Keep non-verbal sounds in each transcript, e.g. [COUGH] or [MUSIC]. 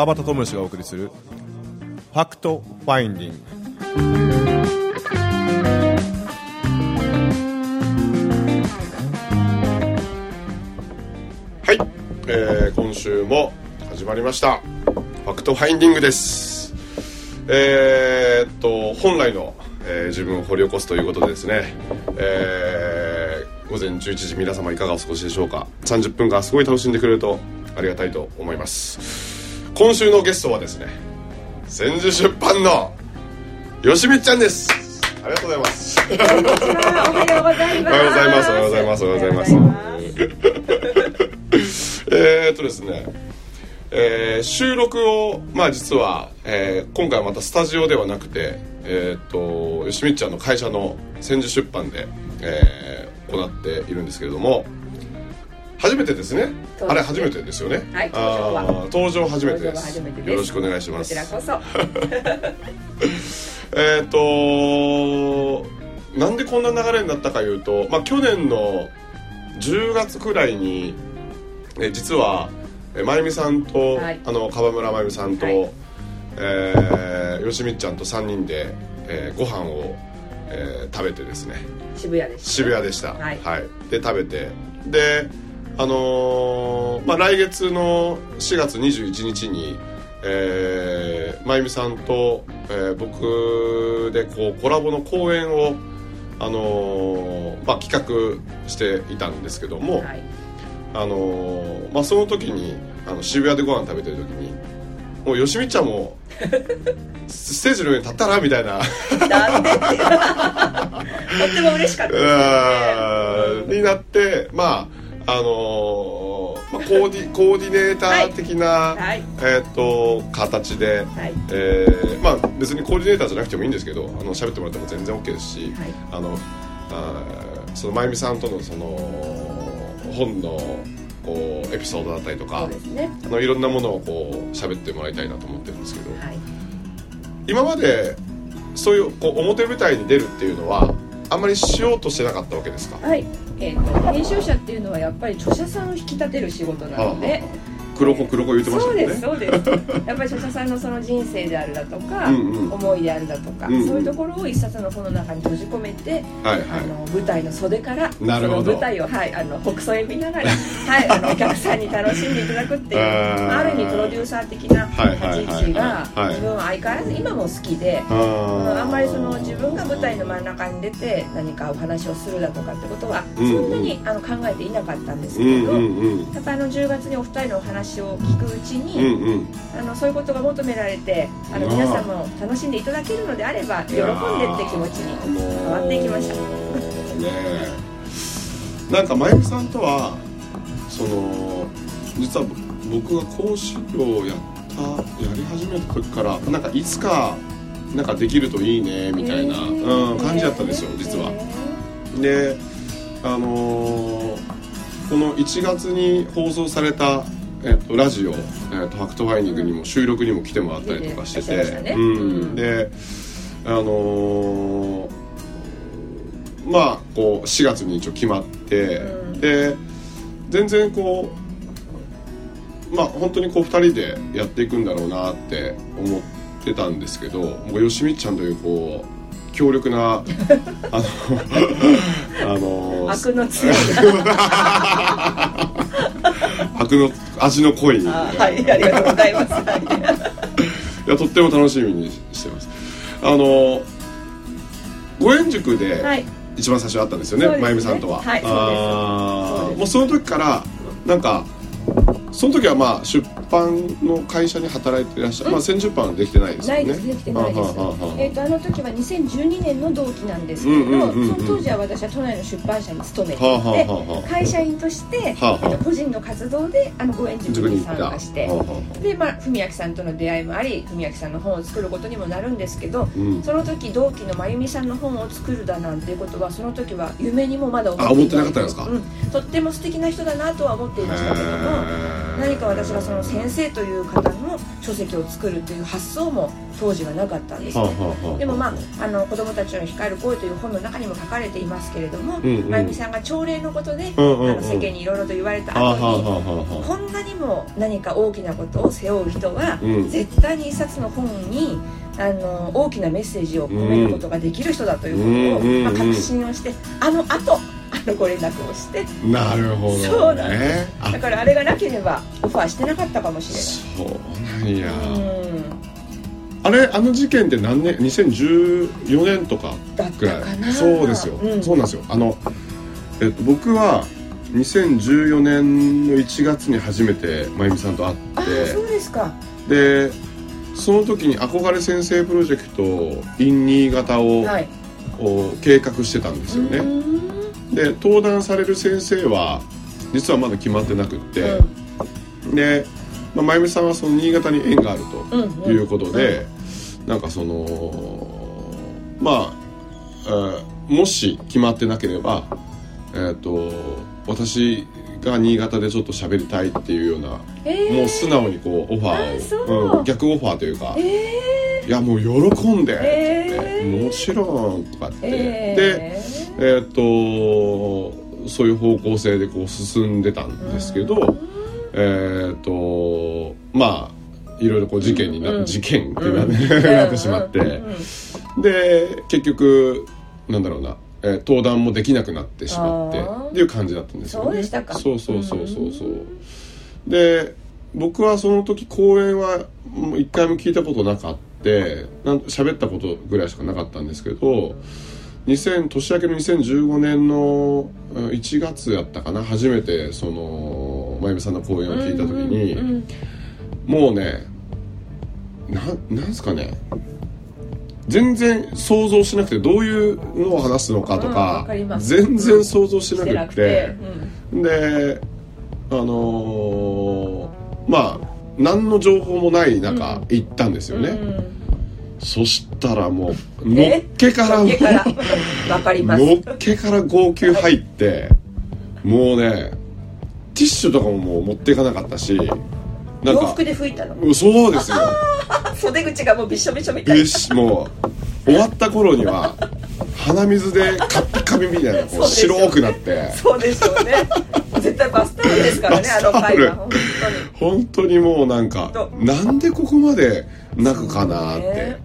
川端知義がお送りする Fact Finding。はい、えー今週も始まりました。 Fact Finding です。えーっと本来の、えー自分を掘り起こすということでですね、えー午前11時皆様いかがお過ごしでしょうか。30分間すごい楽しんでくれるとありがたいと思います。今週のゲストはですね千住出版のよしみちゃんです。ありがとうございます。おはようございます。おはようございます。おはようございます。おは [LAUGHS] えーっとですね、えー収録をまあ実は、えー今回はまたスタジオではなくてえーっとよしみっちゃんの会社の千住出版で、えー行っているんですけれども初めてですね。あれ初めてですよね。はい登場は。あー登場初めてです。よろしくお願いします。こちらこそ。[LAUGHS] えっ、となんでこんな流れになったかいうと、まあ、去年の10月くらいにえ実はえまゆみさんと、はい。あの川村まゆみさんと、はい。えーよしみっちゃんと3人で、えーご飯を、えー食べてですね。渋谷です。渋谷でした、はい。で食べて。であのーまあ、来月の4月21日に、えー、まゆみさんと、えー僕でこうコラボの公演を、あのーまあ、企画していたんですけども、はい。あのーまあ、その時にあの渋谷でご飯食べてる時にもうよしみちゃんもステージの上に立ったらみたいななんでって。[LAUGHS] とっても嬉しかったですよね。になってまああのーまあ、コーディコーディネーター的な、はいえー、と形で、はい。えーまあ、別にコーディネーターじゃなくてもいいんですけどあの喋ってもらっても全然 OK ですし、はいあのあーそのまゆみさんとのその本のこうエピソードだったりとかね。あのいろんなものをこう喋ってもらいたいなと思ってるんですけど、はい。今までそういうこう表舞台に出るっていうのはあんまりしようとしてなかったわけですか？はい。えっ、と編集者っていうのはやっぱり著者さんを引き立てる仕事なので。黒子黒子言ってましたそうですそうです。やっぱり著者さんのその人生であるだとか、うんうん。思いであるだとか、うんうん。そういうところを一冊の本の中に閉じ込めて、はいはい。あの舞台の袖からなるほど。その舞台を、はい、あの北総へ見ながら、はい、あのお客さんに楽しんでいただくっていうある意味プロデューサー的なはいはいはい立ち位置がはい。自分は相変わらず今も好きで。あー。あんまりその自分が舞台の真ん中に出て何かお話をするだとかってことはそうんうん。んなにあの考えていなかったんですけれど、うんうんうん。やっぱあの10月にお二人のお話を聞くうちうんに、うん。あのそういうことが求められてあの皆さんも楽しんでいただけるのであれば喜んでって気持ちに変わっていきました。ねえ。なんかまゆみさんとはその実は僕が講師業をやったやり始めた時からなんかいつかなんかできるといいねみたいな、うん、感じだったんですよ実は。であのーこの1月に放送された、えっとラジオ、えっとファクトファインディングにも収録にも来てもらったりとかしてて、うん。うん。であのーまあこう4月に一応決まって、うん。で全然こうまあ本当にこう2人でやっていくんだろうなって思ってたんですけどもうよしみっちゃんというこう強力な [LAUGHS] あのあの悪の強い [LAUGHS] 悪の味の濃い。いあはいありがとうございます。は [LAUGHS] いやとっても楽しみにしてます。あのご縁塾ではい。一番最初会ったんですよねそうですね。まゆみさんとは。はいあそうです。ーもうその時からなんかその時はまあ出版の会社に働いていらっしゃる、まあ先出版はできてないですよね。ないですできてないです。えー、とあの時は2012年の同期なんですけれど、その当時は私は都内の出版社に勤めて会社員として、はあはあ個人の活動であのご縁塾に参加して、はあはあでまあ文明さんとの出会いもあり文明さんの本を作ることにもなるんですけど、うん。その時同期の真由美さんの本を作るだなんていうことはその時は夢にもまだ思ってなかったんですか？うん、とっても素敵な人だなとは思っていましたけども何か私がその先生という方の書籍を作るという発想も当時はなかったんです。はあねでもまあ、あの子供たちの光る声という本の中にも書かれていますけれども、うん。うんまゆみさんが朝礼のことで、うんうんうん。あの世間にいろいろと言われた後に、こんなにも何か大きなことを背負う人は、うん。絶対に一冊の本にあの大きなメッセージを込めることができる人だということを、まあ、確信をしてあの後あのご連絡をして。なるほどね。そうなんです。あ。だからあれがなければオファーしてなかったかもしそうなんや、れない。うん。あれあの事件って何年？2014年とかぐらい？そうですよ、うん。そうなんですよ。あの、えっと、僕は2014年の1月に初めて真由美さんと会ああそうですか。ってでその時に憧れ先生プロジェクト in 新潟を、はい。を計画してたんですよね、うんで登壇される先生は実はまだ決まってなくって、で、まあ、真由美さんはその新潟に縁があるうんうん。ということで、なんかそのまあ、えーもし決まってなければえっ、と私が新潟でちょっと喋りたいっていうような、えー。もう素直にこうオファあーを、う。ん逆オファーというか、えいやもう喜んでって言って、えーもちろんとかって、ー、えでーえっ、とそういう方向性でこう進んでたんですけど、えっ、とまあいろいろこう事件にな、うん。事件ってな,、うん。[LAUGHS] なってしまって、で結局なんだろうな、えー登壇もできなくなってしまってっていう感じだったんですよね。そうでしたか。そうそうそうそうそう。で僕はその時講演はもう一回も聞いたことなかってなん喋ったことぐらいしかなかったんですけど2000年明けの2015年のうん1月やったかな。初めてその真由美さんの講演を聞いた時に、うんうんもうねなんなんすかね。全然想像しなくてどういうのを話すのかとうんか全然想像しなくくて。て、であのーまあ何の情報もない中、うん。行ったんですよね、うんそしたらもうのっえ？けからのっけから？号泣入ってもうねティッシュとかももう持っていかなかったしなんか洋服で拭いたの？うんそうですよ。袖口がもうびしょびしょみたいな。よしもう終わった頃には鼻水でカッピカピみたいなこう白くなって。そうでしょうね。絶対バスタオルですからね [LAUGHS] あの回は本当に。本当にもうなんかと。なんでここまで泣くかなって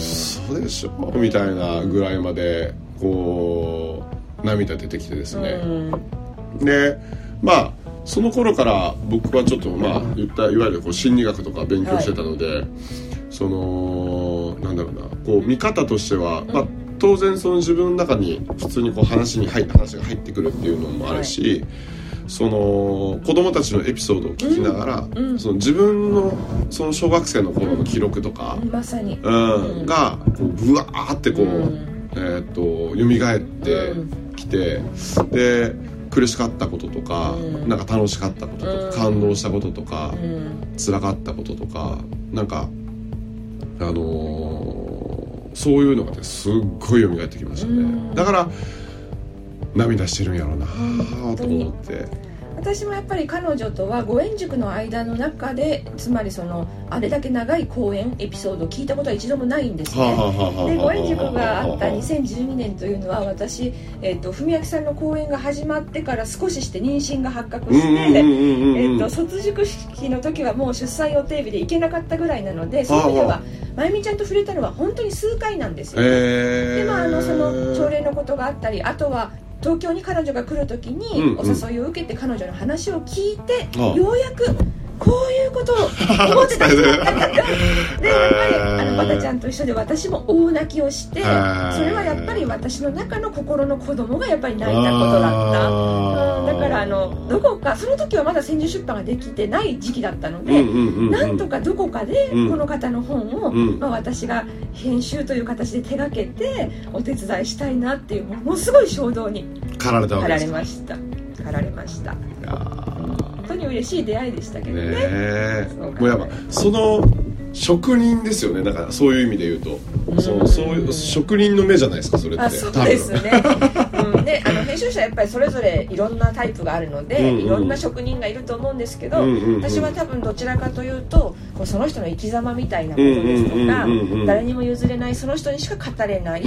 嘘でしょみたいなぐらいまでこう涙出てきてですね、うん。でまあその頃から僕はちょっとまあ言ったいわゆるこう心理学とか勉強してたので、そのなんだろうなこう見方としては、まあ、当然その自分の中に普通にこう話に入話が入ってくるっていうのもあるし、その子供たちのエピソードを聞きながら、うん。うんその自分のその小学生の頃の記録とか、まさに。うん。がこうブワーってこう、うん。えー、と蘇ってきて、で苦しかったこととか、うん。なんか楽しかったこととか、うん。感動したこととか、うん。辛かったこととかなんかあのーそういうのがねすっごい蘇ってきましたね、うん。だから涙してるんやろうなと思って私もやっぱり彼女とはご縁塾の間の中でつまりそのあれだけ長い講演エピソードを聞いたことは一度もないんですね。でご縁塾があった2012年というのは私、えっと文明さんの講演が始まってから少しして妊娠が発覚して、えっと卒塾式の時はもう出産予定日で行けなかったぐらいなのでそういう意味ではあはまゆみちゃんと触れたのは本当に数回なんですよ、えー、でまああのその朝礼のことがあったりあとは東京に彼女が来る時にうんお誘いを受けて彼女の話を聞いて、ようやくこういうことを思ってた人。[LAUGHS] でやっぱりあのバタちゃんと一緒で私も大泣きをしてそれはやっぱり私の中の心の子供がやっぱり泣いたことだった。うんだからあのどこかその時はまだ千住出版ができてない時期だったので、うんうんうんうんなんとかどこかでうんこの方の本を、うんまあ、私が編集という形で手がけてお手伝いしたいなっていうものすごい衝動に駆られました。駆られましたに嬉しい出会いでしたけどね。もうやっぱその職人ですよね。だからそういう意味で言うと。そのそういう職人の目じゃないですかそれって。あそうですね、ね、あの編集者はやっぱりそれぞれいろんなタイプがあるので、うんうん。いろんな職人がいると思うんですけど、うんうんうん。私は多分どちらかというとこうその人の生き様みたいなことですとか、うんうんうんうん。うん誰にも譲れないその人にしか語れない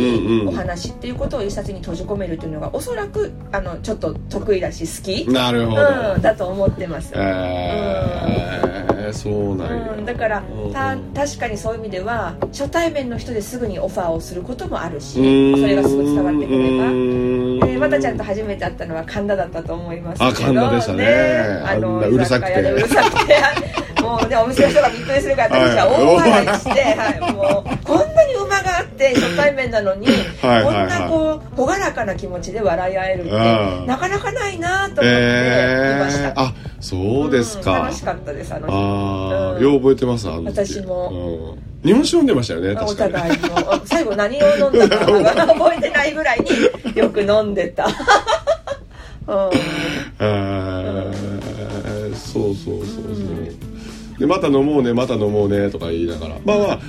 お話っていうことを一冊に閉じ込めるというのがおそらくあのちょっと得意だし好き、なるほど、うん、だと思ってます。えー、そうなんや、うん、だからたうん。確かにそういう意味では初対面の人ですぐにオファーをすることもあるしうん。それがすぐ伝わってくれば。うん。でまたちゃんと初めて会ったのは神田だったと思いますけど。あ神田でしたね。あのあんなうるさくて。うるさくて。もうねお店の人がびっくりするから私は大笑いして、はい、もうこんなに馬があって初対面なのにはいこんなこう朗らかな気持ちで笑い合えるってうん。なかなかないなと思っていました、えー、あそうですか、うん楽しかったですあの日。ああ、うん。よう覚えてますあの時。私も。うん、日本酒飲んでましたよねお確かに。互いの最後何を飲んだか覚えてないぐらいによく飲んでた、[LAUGHS] うん。えーそうそうそうそう、でまた飲もうねまた飲もうねとか言いながら。まあまあ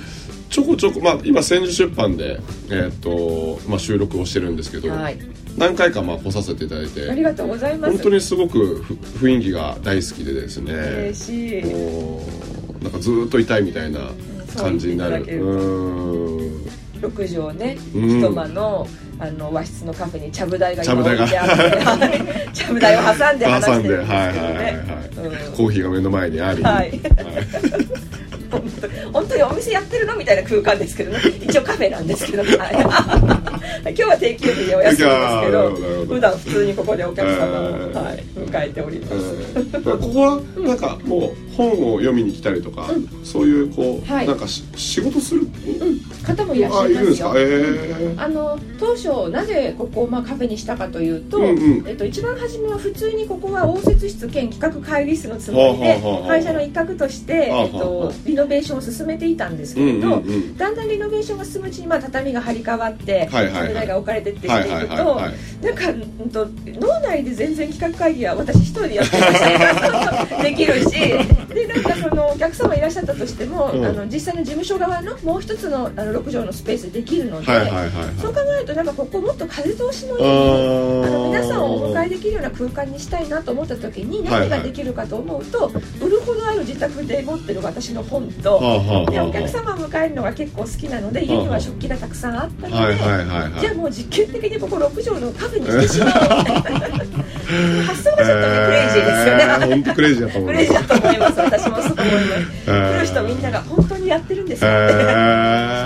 ちょこちょこまあ今千住出版でえーっと、まあ、収録をしてるんですけど、はい、何回かまあ来させていただいてありがとうございます。本当にすごくふ雰囲気が大好きでですね。嬉しい。なんかずーっといたいみたいな感じになる。そうん。6畳ね、うん。一間のあの和室のカフェにちゃぶ台がちゃぶ台 [LAUGHS] ちゃぶ台を挟んで話してるんですけどね。挟んではいはいはいはい、うん。コーヒーが目の前にあり、はい。本当本当にお店やってるのみたいな空間ですけどね。一応カフェなんですけど、[LAUGHS] はい、今日は定休日でお休みですけど。普段普通にここでお客様を、えー。はい、迎えております、うんここはなんかもう本を読みに来たりとか、そういうこう、はい。なんかし仕事する、方もいらっしあゃいますよ。いるんですか？えあの当初なぜここをまあカフェにしたかというと,、うんうん。えっと一番初めは普通にここは応接室兼企画会議室のつもりで会社の一角として、えっと、リノベーションを進めていたんですー、うんけれど、うんうんだんだんリノベーションが進むうちに、まあ、畳が張り替わってはいはいが置かれてってはいしていくとなんか、うんと、脳内で全然企画会議は私一人でやってましたから [LAUGHS] できるしでなんかそのお客様いらっしゃったとしても、うん。あの実際の事務所側のもう一つのあの6畳のスペースでできるので、はいはいはいはい。そう考えるとなんかここもっと風通しのいいあの皆さんをお迎えできるような空間にしたいなと思った時に何ができるかと思うと、売るほどある自宅で持ってる私の本と、はあはあはあでお客様を迎えるのが結構好きなので家には食器がたくさんあったので、はいはいはいはい。じゃあもう実験的にここ6畳のカフェにしてしまおうみたいな発想がちょっとねクレイジーですよね、本当クレイジーだと思います。クレイジーだと思います私もそう思います、えー来る人みんなが本当にやってるんですよって、え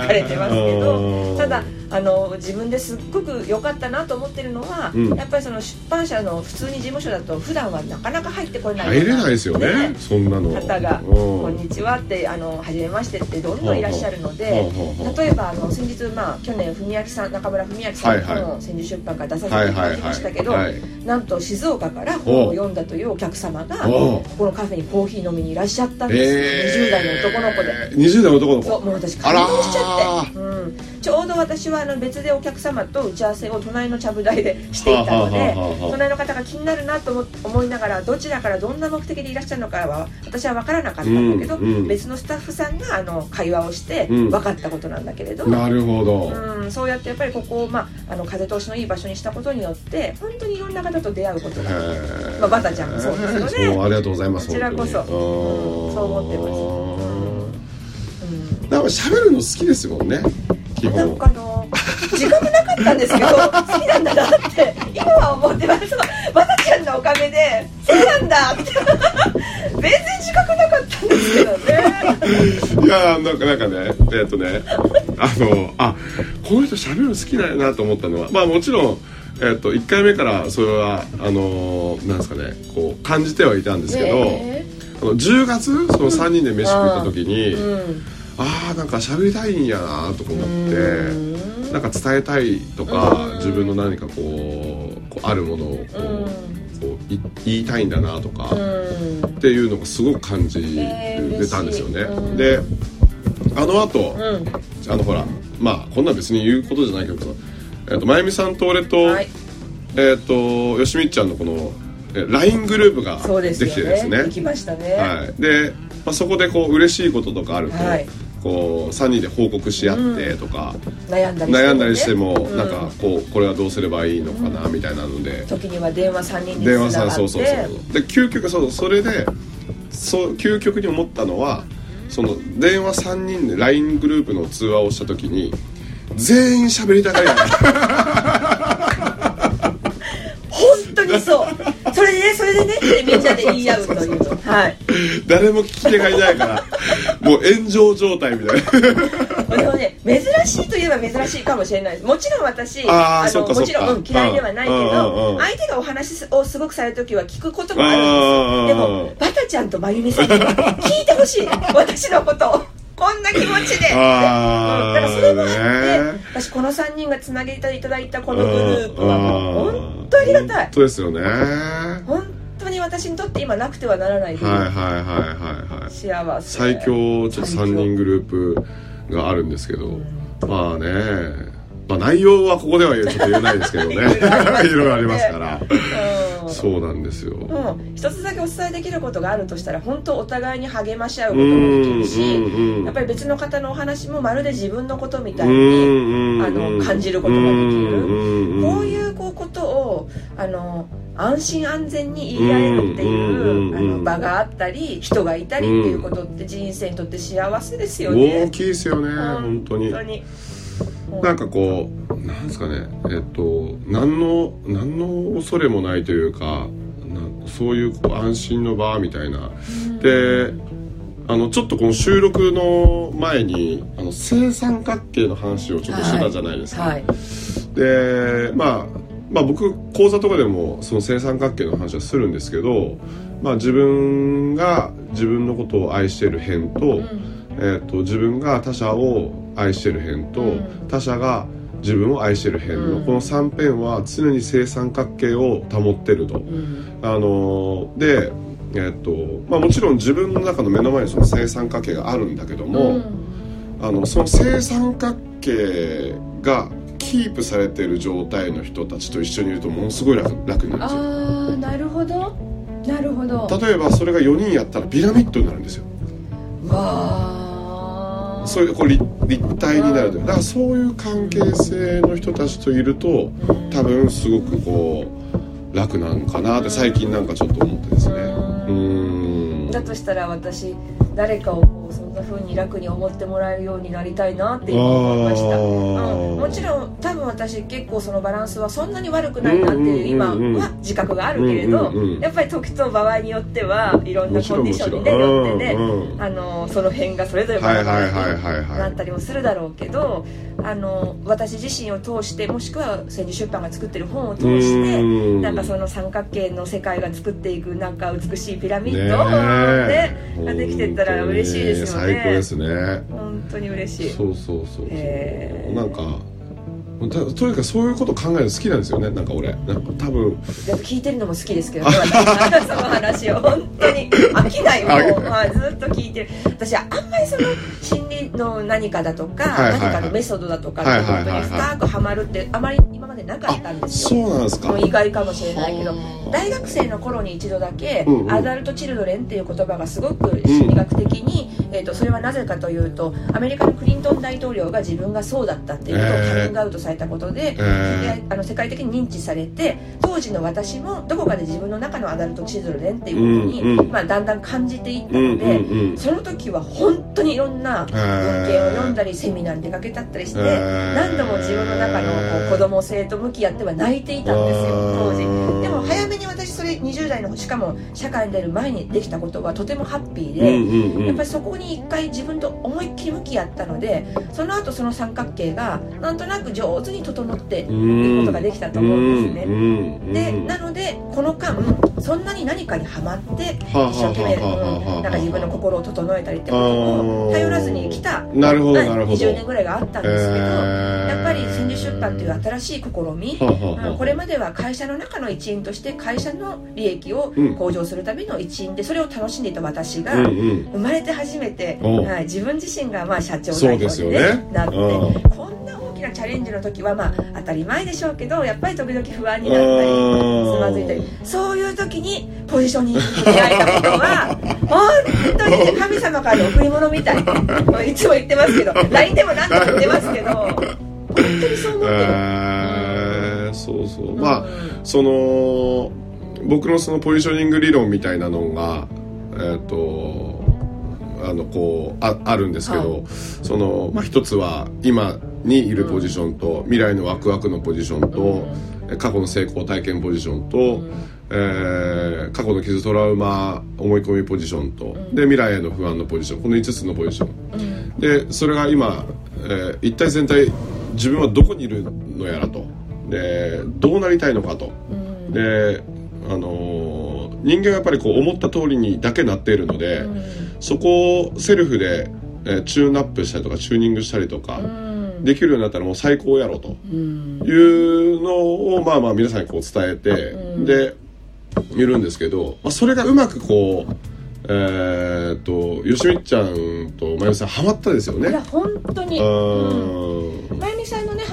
聞か [LAUGHS] れてますけど。ー。ただあの自分ですっごく良かったなと思ってるのは、うん。やっぱりその出版社の普通に事務所だと普段はなかなか入ってこれない入れないですよねそんなの。方が「うん。こんにちは」って「あの初めまして」ってどんどんいらっしゃるので例えばあの先日、まあ、去年文明さん中村文明さんはいはい。の千住出版から出させはいていただきましたけど、なんと静岡から本を読んだというお客様がここのカフェにコーヒー飲みにいらっしゃったんですよ、えー。20代の男の子で。20代の男の子。そうもう私感動しちゃって、うん、ちょうど私はあの別でお客様と打ち合わせを隣のちゃぶ台でしていたので隣の方が気になるなと思思いながらどちらからどんな目的でいらっしゃるのかは私は分からなかったんだけど、うんうん。別のスタッフさんがあの会話をしてうん。分かったことなんだけれど、なるほど、うん、そうやってやっぱりここを、まあ、あの風通しのいい場所にしたことによって本当にいろんな方と出会うことがまあバタちゃんもそうですよね。ありがとうございますこちらこそ。うんそう思ってます。うんうんなんか喋るの好きですもんね基本。の自覚なかったんですけど [LAUGHS] 好きなんだなって今は思ってます。バタちゃんのおかげでそうなんだって。全然自覚なかったんですけどね。いやーなんかなんかねえっとねあのあこの人喋るの好きなんやなと思ったのはまあもちろんえっと1回目からそれはあのなんですかねこう感じてはいたんですけど、ねあの10月その3人で飯食った時に、うんああなんか喋りたいんやなとか思ってうん。なんか伝えたいとかうん。自分の何かこうこうあるものをこう,、うん。こうい言いたいんだなとか、うん。っていうのがすごく感じえーれたんですよね。であの後、うん。あのほらまあこんなん別に言うことじゃないけどさ、えっとまゆみさんと俺と,、はい。えっとよしみっちゃんのこのえ LINE グループができてですね。できましたね。はい、で、まあ、そこでこう嬉しいこととかあると、はいこう3人で報告し合ってとか、悩んだりしてもね。悩んだりしても、うん。なんかこうこれはどうすればいいのかなみたいなので、時には電話3人に電話さんそうそうそう。で究極そうそれでそう究極に思ったのはその電話3人で LINE グループの通話をした時に全員喋りたがりだ [LAUGHS] 本当にそうそれでねそれでねってみんなで言い合うというの。[LAUGHS] はい。誰も聞き手がいないからもう炎上状態みたいな。でもね珍しいといえば珍しいかもしれないです。もちろん私あのもちろん、嫌いではないけど相手がお話をすごくされる時は聞くこともあるん。うん。ですよでもバタちゃんと真由美さんには聞いてほしい。私のことをこんな気持ちで。あだからそれもあってね。私この3人がつなげていただいたこのグループはもう本当ありがたい。本当ですよね。はい本当に私にとって今なくてはならないというはいはいはいはい。幸せ。最強ちょっと3人グループがあるんですけど。まあねまあ内容はここではちょっと言えないですけど [LAUGHS] ね。いろいろありますから。うん。そうなんですよ。うん、一つだけお伝えできることがあるとしたら本当お互いに励まし合うこともできるしうんうんやっぱり別の方のお話もまるで自分のことみたいうんにうんあの感じることができる。うんこういうこうことをあの安心安全に言い合えるっていうんうあの場があったり人がいたりっていうことって人生にとって幸せですよね。大きいですよね本当に。本当になんかこうなんですかねえっと何の何の恐れもないというかなそういうこう安心の場みたいな。であのちょっとこの収録の前にあの正三角形の話をちょっとしてたじゃないですか、はい。でまあまあ僕講座とかでもその正三角形の話はするんですけど、まあ、自分が自分のことを愛している辺と,、えー、と自分が他者を愛している辺と、うん。他者が自分を愛している辺の、うん。この3辺は常に正三角形を保ってると。うん。あのでえっとまあ、もちろん自分の中の目の前にその正三角形があるんだけども、うん。あのその正三角形がキープされている状態の人たちと一緒にいるとものすごい楽楽になるんですよ。ああなるほど。なるほど。例えばそれが4人やったらピラミッドになるんですよ。わあそういうこう立立体になるという。だからそういう関係性の人たちといると多分すごくこう楽なのかなって最近なんかちょっと思ってですね。うーん。だとしたら私誰かをそんな風に楽に思ってもらえるようになりたいなって今思いました、うん、もちろん多分私結構そのバランスはそんなに悪くないなっていう今は自覚があるけれどやっぱり時と場合によってはいろんなコンディションにねよってねあのその辺がそれぞれはいバラバラはいはいにはいはないったりもするだろうけどあの私自身を通してもしくは千里出版が作ってる本を通してうん。なんかその三角形の世界が作っていくなんか美しいピラミッド、ねね、ができてったら嬉しいですよね。最高ですね。本当に嬉しい。そうそうそうそう、へー。なんかたとにかくそういうこと考えるの好きなんですよね。なんか俺。なんか多分。やっぱ聞いてるのも好きですけどね。私 [LAUGHS] その話を。本当に。飽きないもう、まあ、ずっと聞いてる。私はあんまりその心理の何かだとか、はいはいはい。何かのメソッドだとかってことに深くハマるってあまり今までなかったんですそようなんですか。意外かもしれないけど。はあ大学生の頃に一度だけ、うんうん。アダルト・チルドレンっていう言葉がすごく心理学的に、えー、とそれはなぜかというとアメリカのクリントン大統領が自分がそうだったっていうことをえー。カミングアウトされたことで、えー。であの世界的に認知されて当時の私もどこかで自分の中のアダルト・チルドレンっていうことに、うんうん。まあ、だんだん感じていったうんので、うんうんその時は本当にいろんな文献を読んだりセミナーに出かけたったりして、えー。何度も自分の中のこう子供性と向き合っては泣いていたんですよ当時。でも早めに私それ20代のしかも社会に出る前にできたことはとてもハッピーで、うんうんうん。やっぱりそこに一回自分と思いっきり向き合ったのでその後その三角形がなんとなく上手に整っていくことができたと思うんですね、ねでなのでこの間そんなに何かにハマってはあ一生懸命、なんか自分の心を整えたりってことを頼らずに来た。なるほどまあなるほど。20年ぐらいがあったんですけど、えー。やっぱり千里出版という新しい試み、これまでは会社の中の一員として会社の利益をうん。向上するための一員でそれを楽しんでいた私が、生まれて初めて、おはい、自分自身がまあ社長代表に、ねね、なって、うん。こんな大ききなチャレンジの時はまあ当たり前でしょうけどやっぱり時々不安になったりつまずいたり。そういう時にポジショニングに出会えたことは [LAUGHS] 本当にね神様からの贈り物みたいまあいつも言ってますけど LINE でも何度も言ってますけど本当にそう思ってる、えーそうそう。まあその僕のそのポジショニング理論みたいなのがえっ、とあのこうああるんですけど、はい。そのまあ一つは今にいるポジションと、未来のワクワクのポジションと、過去の成功体験ポジションと、えー過去の傷トラウマ思い込みポジションと、で未来への不安のポジションこの5つのポジション、でそれが今、えー一体全体自分はどこにいるのやらと。でどうなりたいのかと、であのー人間はやっぱりこう思った通りにだけなっているので、そこをセルフで、えーチューンアップしたりとかチューニングしたりとか、できるようになったらもう最高やろと。いうのをまあまあ皆さんにこう伝えて、でいるんですけど、まあ、それがうまくこうえーっとよしみっちゃんとまゆみさんハマったですよいやね。本当に、ううん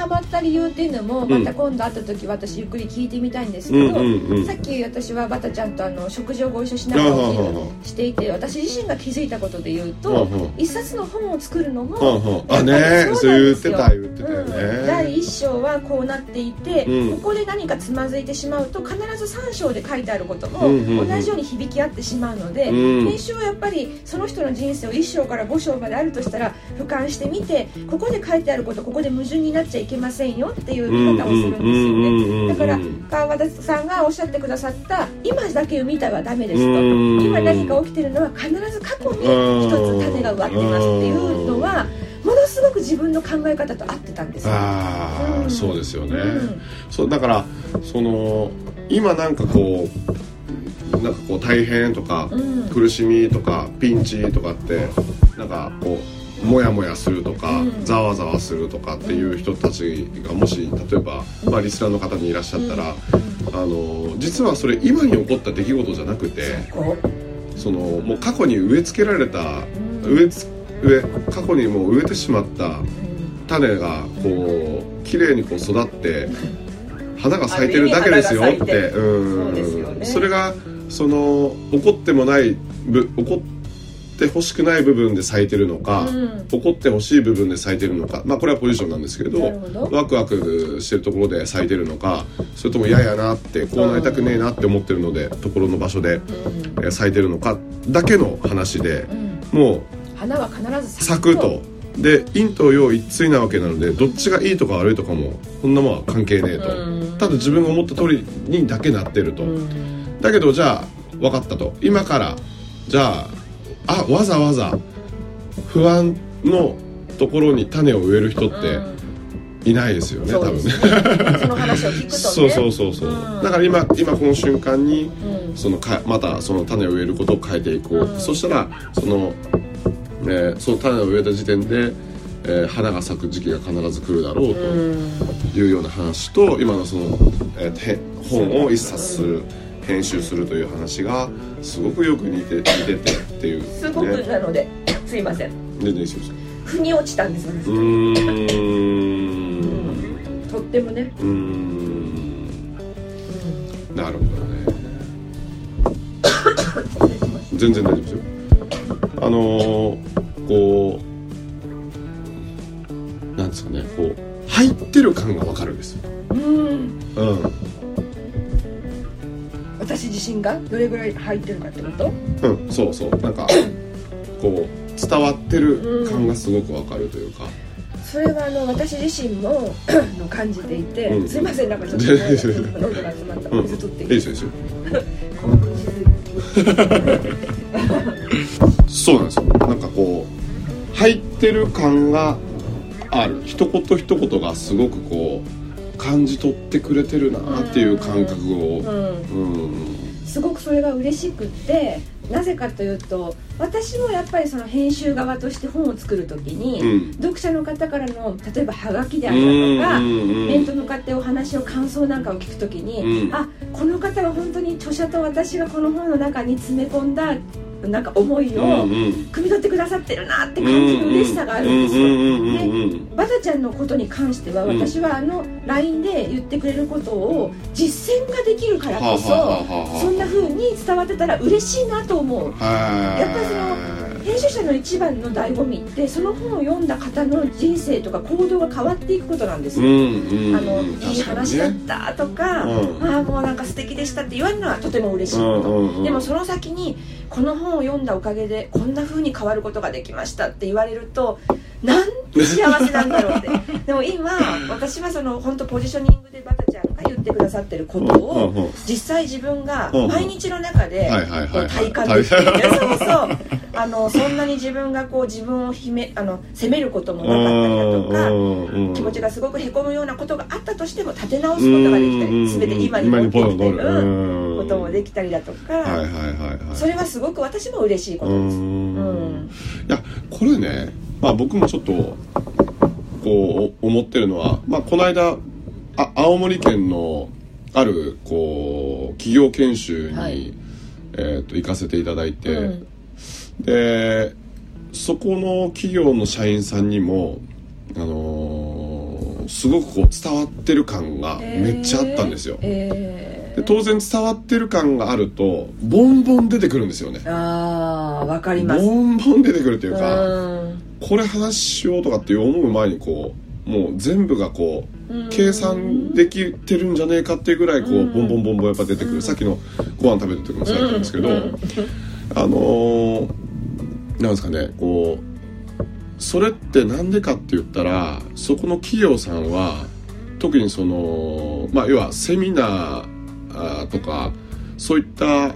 ハマった理由っていうのもまた今度会った時私ゆっくり聞いてみたいんですけど、うんうんうんさっき私はバタちゃんとあの食事をご一緒しながらしていて私自身が気づいたことで言うと、一冊の本を作るのも、あねそう言ってた言ってたよね。うん。第一章はこうなっていて、うん。ここで何かつまずいてしまうと必ず3章で書いてあることも同じように響き合ってしまうので、うん。編集はやっぱりその人の人生を1章から5章まであるとしたら俯瞰してみてここで書いてあることここで矛盾になっちゃいけませんよっていう見方をするんですよね。だから川端さんがおっしゃってくださった今だけを見たはダメですと。うん。今何か起きてるのは必ず過去に一つ種が植わってますっていうのはものすごく自分の考え方と合ってたんですよ。ああ、うん。そうですよね、うん。そうだからその今なんかこうなんかこう大変とか、うん。苦しみとかピンチとかってなんかこうモヤモヤするとか、うん。ざわざわするとかっていう人たちがもし例えば、まあ、リスナーの方にいらっしゃったら、あの実はそれ今に起こった出来事じゃなくてこそのもう過去に植え付けられた、ん。植えつ植え過去にもう植えてしまった種がこう綺麗にこう育って花が咲いてるだけですよってうん。それがその怒ってもないぶ怒ってほしくない部分で咲いてるのか、うん。怒ってほしい部分で咲いてるのか。まあこれはポジションなんですけれど。ワクワクしてるところで咲いてるのかそれとも嫌やなってこうなりたくねえなって思ってるのでところの場所で、えー咲いてるのかだけの話でうん。もう花は必ず咲くと。で陰と陽一対なわけなのでどっちがいいとか悪いとかもそんなもんは関係ねえと。うん。ただ自分が思った通りにだけなってると。うん。だけどじゃあ分かったと。今からじゃああわざわざ。不安のところに種を植える人っていないですよね多分そうですね。ね。その話を聞くとね。そうそうそうそう。うん。だから今今この瞬間にうん。そのかまたその種を植えることを変えていこう、うん。そしたらその、えーその種を植えた時点で、えー花が咲く時期が必ず来るだろうというような話と今のその、えーて本を一冊する編集するという話がすごくよく似て似ててっていう、ね、すごくなので、すいません。全然いいです。よ腑に落ちたんですうーん。とってもね。うーん。なるほどね。全然大丈夫ですよ。あのー、こうなんですかねこう入ってる感がわかるんですよ。うん。うん私自身がどれぐらい入ってるかってこと？うんそうそう。なんか [COUGHS] こう伝わってる感がすごくわかるというか、それはあの私自身も [COUGHS] の感じていて、うん。すいませんなんかちょっと喉が詰まった水取って。いいですよいいですよ。[LAUGHS] そうなんですよ。なんかこう入ってる感がある。一言一言がすごくこう感じ取ってくれてるなっていう感覚を。すごくそれが嬉しくってなぜかというと私もやっぱりその編集側として本を作る時に、うん。読者の方からの例えばハガキであるだとか、面と向かってお話を感想なんかを聞くときに、うん。あこの方は本当に著者と私がこの本の中に詰め込んだなんか思いを汲み取ってくださってるなって感じる嬉しさがあるんですよ、うんうんうんうんバタちゃんのことに関してはうん。私はあの LINE で言ってくれることを実践ができるからこそそんな風に伝わってたら嬉しいなと思う。はいやっぱりその編集者の一番の醍醐味ってその本を読んだ方の人生とか行動が変わっていくことなんですよ、うんうんあのうんいい話だったとか、うん。ああもうなんか素敵でしたって言われるのはとても嬉しいこと、うんうんうん。でもその先にこの本を読んだおかげでこんな風に変わることができましたって言われるとなんて幸せなんだろうって。[LAUGHS] でも今私はその本当ポジショニングでバタ言ってくださってることを実際自分が毎日の中で体感できてそうそう。あのそんなに自分がこう自分を秘めあの責めることもなかったりだとかうん気持ちがすごくへこむようなことがあったとしても立て直すことができたり全て今に持ってきてることもできたりだとか、それはすごく私も嬉しいことです。ううんん。いやこれね、まあ、僕もちょっとこう思ってるのは、まあ、この間あ青森県のあるこう企業研修に、はいえー、と行かせていただいて、うんでそこの企業の社員さんにも、あのーすごくこう伝わってる感がめっちゃあったんですよ。えで当然伝わってる感があるとボンボン出てくるんですよね。ー、ああわかります。ボンボン出てくるっていうか。うんこれ話しようとかって思う前にこうもう全部がこう計算できてるんじゃねえかっていうぐらいこうボンボンボンボンやっぱ出てくる。さっきのご飯食べる時もそうだったんですけどうん。あのーなんですかねこうそれってなんでかって言ったらそこの企業さんは特にそのまあ要はセミナーとかそういった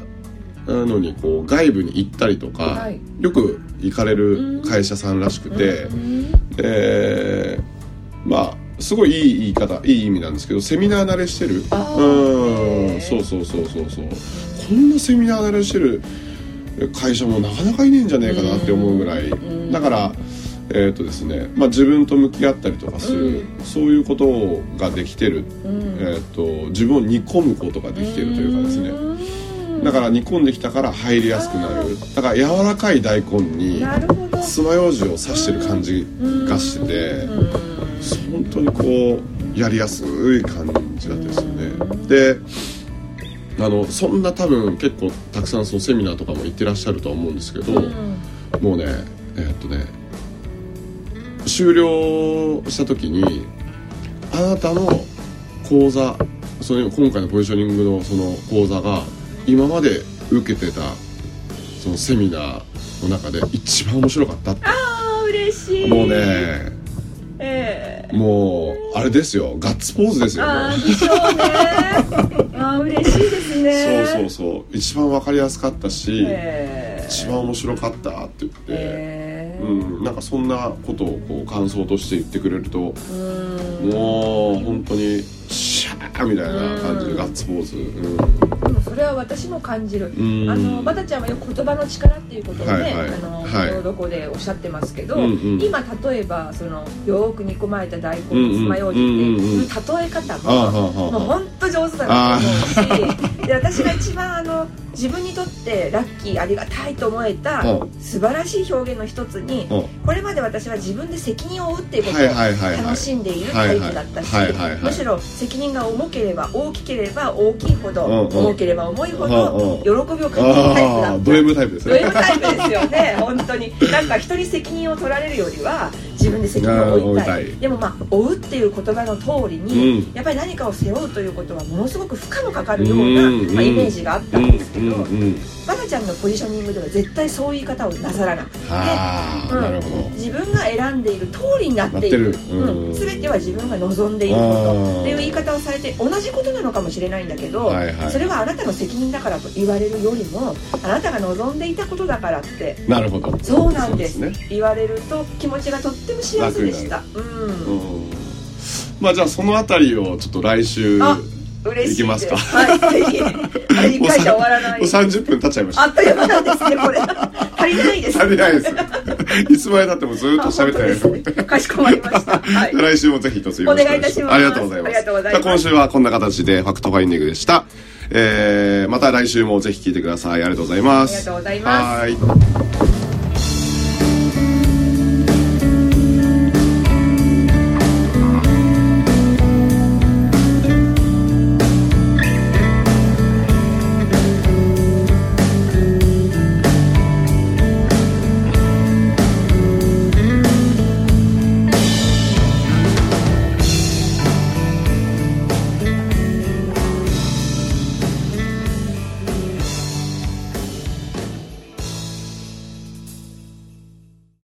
のにこう外部に行ったりとか、はい。よく行かれる会社さんらしくて、うん。でまあすごいいい言い方いい意味なんですけどセミナー慣れしてる？うん。そうそうそうそうそう。こんなセミナー慣れしてる会社もなかなかいねえんじゃねえかなって思うぐらい。うん。だからえーとですねまあ、自分と向き合ったりとかする、そういうことができてる、うん。えー、と自分を煮込むことができてるというかですね。うん。だから煮込んできたから入りやすくなる。だから柔らかい大根に。爪楊枝を刺してる感じがしててうん本当にこうやりやすい感じだったですよねであのそんな多分結構たくさんそのセミナーとかも行ってらっしゃるとは思うんですけど、もうねえーっとね終了した時にあなたの講座その今回のポジショニングのその講座が今まで受けてたそのセミナーの中で一番面白かったってああ嬉しい。もう。ねええもうあれですよ。ガッツポーズですよああもでしょうね。ああ嬉しいですうね。そうそうそう。一番わかりやすかったし、ええ一番面白かったって言って、ええうん、なんかそんなことをこう感想として言ってくれるとうん。もう本当にシャーみたいな感じでガッツポーズ、うんでもそれは私も感じる。うん。あのバタちゃんはよく言葉の力っていうことをね、はいはい。あの、はい。どこでおっしゃってますけど、うんうん。今例えばそのよーく煮込まれた大根うんうん。の爪楊枝っていう例え方も、ああはあはあもう本当上手だなと思うしで私が一番あの自分にとってラッキーありがたいと思えたうん。素晴らしい表現の一つにうん。これまで私は自分で責任を負うっていうことを楽しんでいるタイプだったしむしろ責任が重ければ大きければ大きいほど重ければ重いほうんどうん。喜びを感じるタイプだ。ったド M タイプですド M ねタイプですよね本当に。なんか人に責任を取られるよりは自分で責任を負いたい。でもまあ負うっていう言葉の通りに、うん。やっぱり何かを背負うということはものすごく負荷のかかるような、うん。まあ、イメージがあったんですけど、バナちゃんのポジショニングでは絶対そういう言い方をなさらなくて。うん。自分が選んでいる通りになっているうん。うん。全ては自分が望んでいるこあとー。っていう言い方をされて同じことなのかもしれないんだけど、はいはい。それはあなたの責任だからと言われるよりもあなたが望んでいたことだからって。なるほど。そうなんです。ね言われると気持ちがとっても幸せでしたうんうんまあじゃあそのあたりをちょっと来週あ嬉しいますか。はいぜひ。一回じゃ終わらない。もう30分経っちゃいました。あっという間なんですねこれ。足りないです。足りないですいつまでたってもずっと喋ってないかしこまりました。はい。来週もぜひ一つよろしくお願いします。お願いいたします。ありがとうございます。ます。今週はこんな形でファクトファインディングでした。えーまた来週もぜひ聞いてください。ありがとうございます。ありがとうございます。はい